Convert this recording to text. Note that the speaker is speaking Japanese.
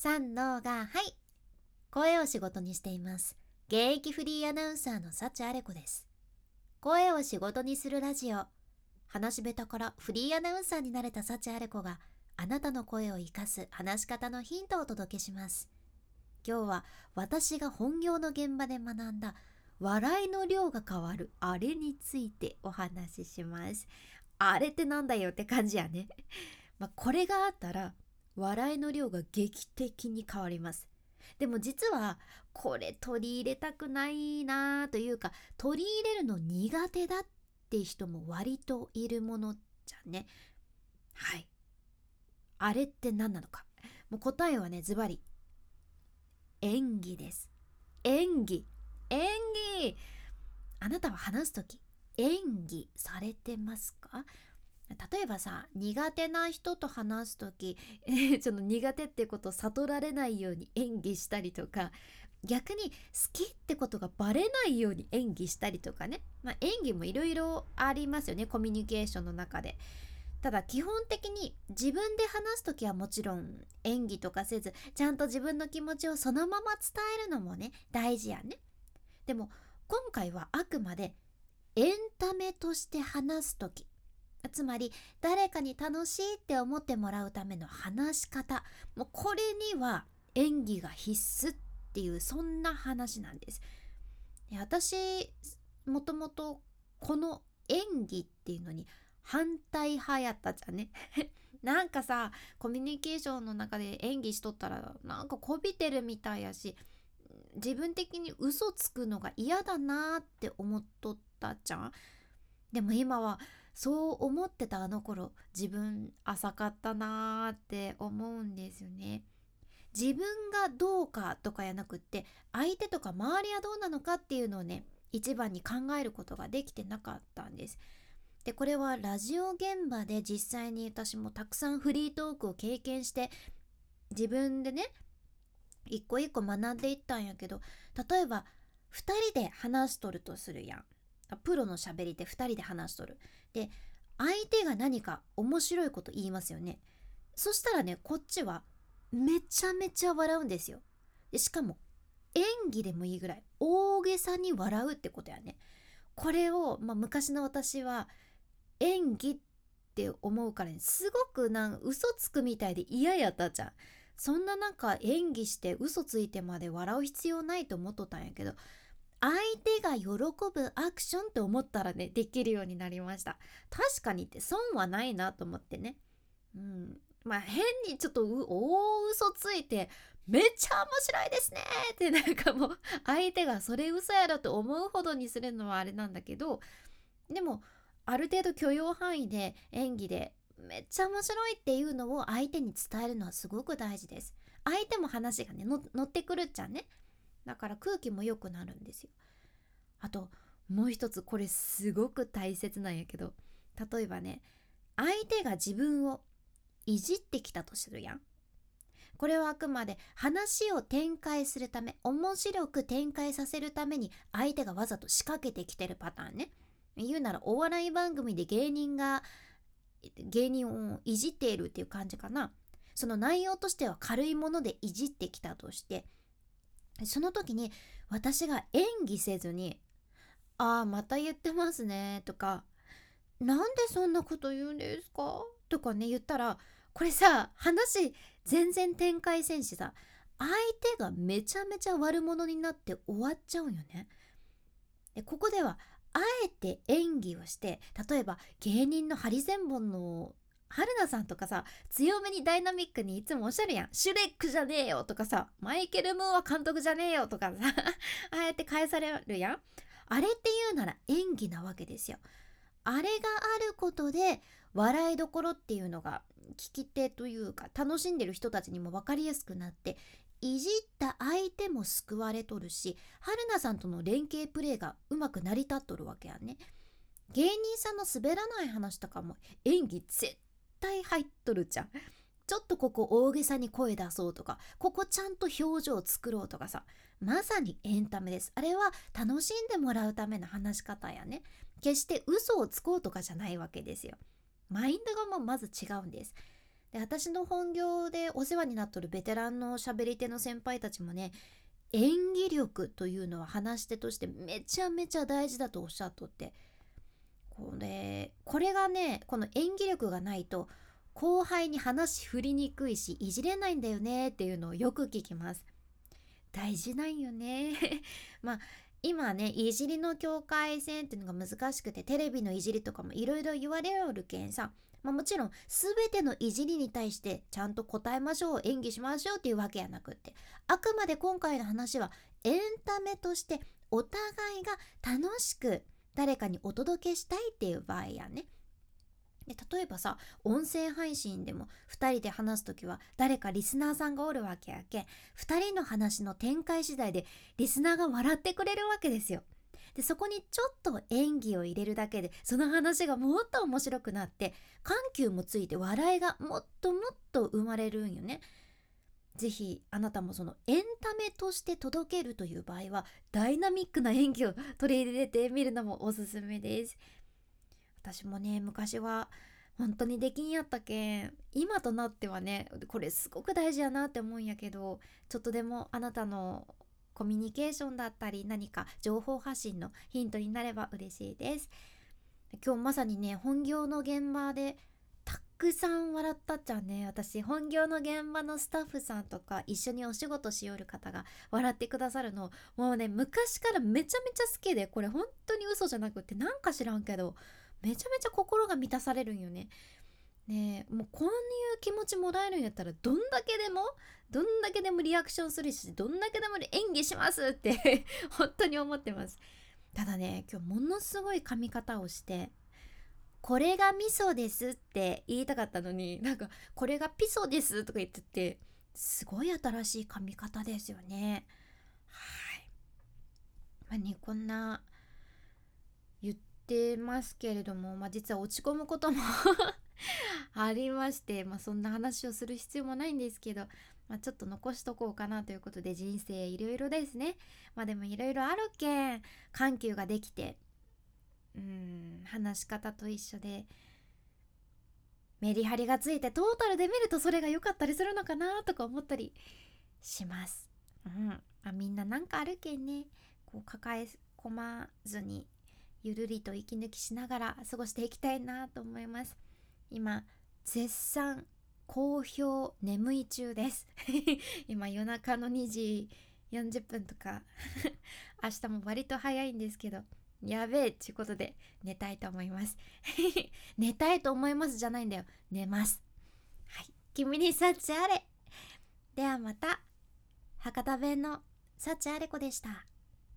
三のがはい。声を仕事にしています。現役フリーアナウンサーの幸あれ子です。声を仕事にするラジオ。話し下手からフリーアナウンサーになれた幸あれ子があなたの声を生かす話し方のヒントをお届けします。今日は私が本業の現場で学んだ笑いの量が変わるあれについてお話しします。あれってなんだよって感じやね。まあ、これがあったら笑いの量が劇的に変わります。でも実はこれ取り入れたくないなというか取り入れるの苦手だって人も割といるものじゃね。はい。あれって何なのか。もう答えはねズバリ。演技です。演技。演技。あなたは話す時演技されてますか？例えばさ苦手な人と話す時 その苦手ってことを悟られないように演技したりとか逆に好きってことがバレないように演技したりとかね、まあ、演技もいろいろありますよねコミュニケーションの中で。ただ基本的に自分で話す時はもちろん演技とかせずちゃんと自分の気持ちをそのまま伝えるのもね大事やね。でも今回はあくまでエンタメとして話す時つまり誰かに楽しいって思ってもらうための話し方もうこれには演技が必須っていうそんな話なんです。で私もともとこの演技っていうのに反対派やったじゃんね なんかさコミュニケーションの中で演技しとったらなんかこびてるみたいやし自分的に嘘つくのが嫌だなって思っとったじゃん。でも今はそう思ってたあの頃自分浅かったなーって思うんですよね。自分がどうかとかやなくって相手とか周りはどうなのかっていうのをね一番に考えることができてなかったんです。でこれはラジオ現場で実際に私もたくさんフリートークを経験して自分でね一個一個学んでいったんやけど例えば2人で話しとるとするやん。プロのしゃべりで2人で話しとる。で相手が何か面白いこと言いますよね。そしたらねこっちはめちゃめちゃ笑うんですよ。でしかも演技でもいいぐらい大げさに笑うってことやね。これを、まあ、昔の私は演技って思うからねすごくなん嘘つくみたいで嫌やったじゃん。そんななんか演技して嘘ついてまで笑う必要ないと思っとったんやけど相手が喜ぶアクションって思ったらねできるようになりました。確かにって損はないなと思ってね。うん。まあ変にちょっと大嘘ついてめっちゃ面白いですねってなんかもう相手がそれ嘘やろと思うほどにするのはあれなんだけどでもある程度許容範囲で演技でめっちゃ面白いっていうのを相手に伝えるのはすごく大事です。相手も話がね乗ってくるっちゃね。だから空気も良くなるんですよ。あともう一つこれすごく大切なんやけど例えばね相手が自分をいじってきたとするやん。これはあくまで話を展開するため面白く展開させるために相手がわざと仕掛けてきてるパターンね。言うならお笑い番組で芸人が芸人をいじっているっていう感じかな。その内容としては軽いものでいじってきたとしてその時に私が演技せずに「ああまた言ってますね」とか「なんでそんなこと言うんですか?」とかね言ったらこれさ話全然展開せんしさ相手がめちゃめちゃ悪者になって終わっちゃうんよね。でここではあえて演技をして例えば芸人のハリセンボンの春菜さんとかさ強めにダイナミックにいつもおっしゃるやん。シュレックじゃねえよとかさマイケル・ムーア監督じゃねえよとかさ あえて返されるやん。あれっていうなら演技なわけですよ。あれがあることで笑いどころっていうのが聞き手というか楽しんでる人たちにも分かりやすくなっていじった相手も救われとるし春菜さんとの連携プレーがうまく成り立っとるわけやね。芸人さんの滑らない話とかも演技絶対入っとるじゃん。ちょっとここ大げさに声出そうとか、ここちゃんと表情を作ろうとかさ、まさにエンタメです。あれは楽しんでもらうための話し方やね。決して嘘をつこうとかじゃないわけですよ。マインドがもうまず違うんです。で私の本業でお世話になっとるベテランの喋り手の先輩たちもね演技力というのは話し手としてめちゃめちゃ大事だとおっしゃっとってこれこれがねこの演技力がないと後輩に話振りにくいしいじれないんだよねっていうのをよく聞きます。大事なんよね。まあ今ねいじりの境界線っていうのが難しくてテレビのいじりとかもいろいろ言われるけんさまあ、もちろん全てのいじりに対してちゃんと答えましょう演技しましょうっていうわけやなくってあくまで今回の話はエンタメとしてお互いが楽しく誰かにお届けしたいっていう場合やね。で例えばさ音声配信でも2人で話す時は誰かリスナーさんがおるわけやけん2人の話の展開次第でリスナーが笑ってくれるわけですよ。でそこにちょっと演技を入れるだけでその話がもっと面白くなって緩急もついて笑いがもっともっと生まれるんよね。ぜひあなたもそのエンタメとして届けるという場合はダイナミックな演技を取り入れてみるのもおすすめです。私もね昔は本当にできんやったけん今となってはねこれすごく大事やなって思うんやけどちょっとでもあなたのコミュニケーションだったり何か情報発信のヒントになれば嬉しいです今日まさにね本業の現場でたくさん笑ったっちゃね。私本業の現場のスタッフさんとか一緒にお仕事しよる方が笑ってくださるの。もうね昔からめちゃめちゃ好きでこれ本当に嘘じゃなくってなんか知らんけどめちゃめちゃ心が満たされるんよね。ねもうこういう気持ちもらえるんやったらどんだけでもどんだけでもリアクションするしどんだけでも演技しますって 本当に思ってます。ただね今日ものすごい噛み方をしてこれが味噌ですって言いたかったのになんかこれがピソですとか言っててすごい新しい噛み方ですよね。はい。まあねこんな言ってますけれども、まあ、実は落ち込むことも ありまして、まあ、そんな話をする必要もないんですけど、まあ、ちょっと残しとこうかなということで人生いろいろですね。まあでもいろいろあるけん緩急ができてうん話し方と一緒でメリハリがついてトータルで見るとそれが良かったりするのかなとか思ったりします。うん。あ、みんななんかあるけんね。こう抱え込まずにゆるりと息抜きしながら過ごしていきたいなと思います。今絶賛好評眠い中です。今夜中の2時40分とか。明日も割と早いんですけど。やべえっていうことで寝たいと思います。寝たいと思いますじゃないんだよ。寝ます。はい。君に幸あれ。ではまた。博多弁の幸あれ子でした。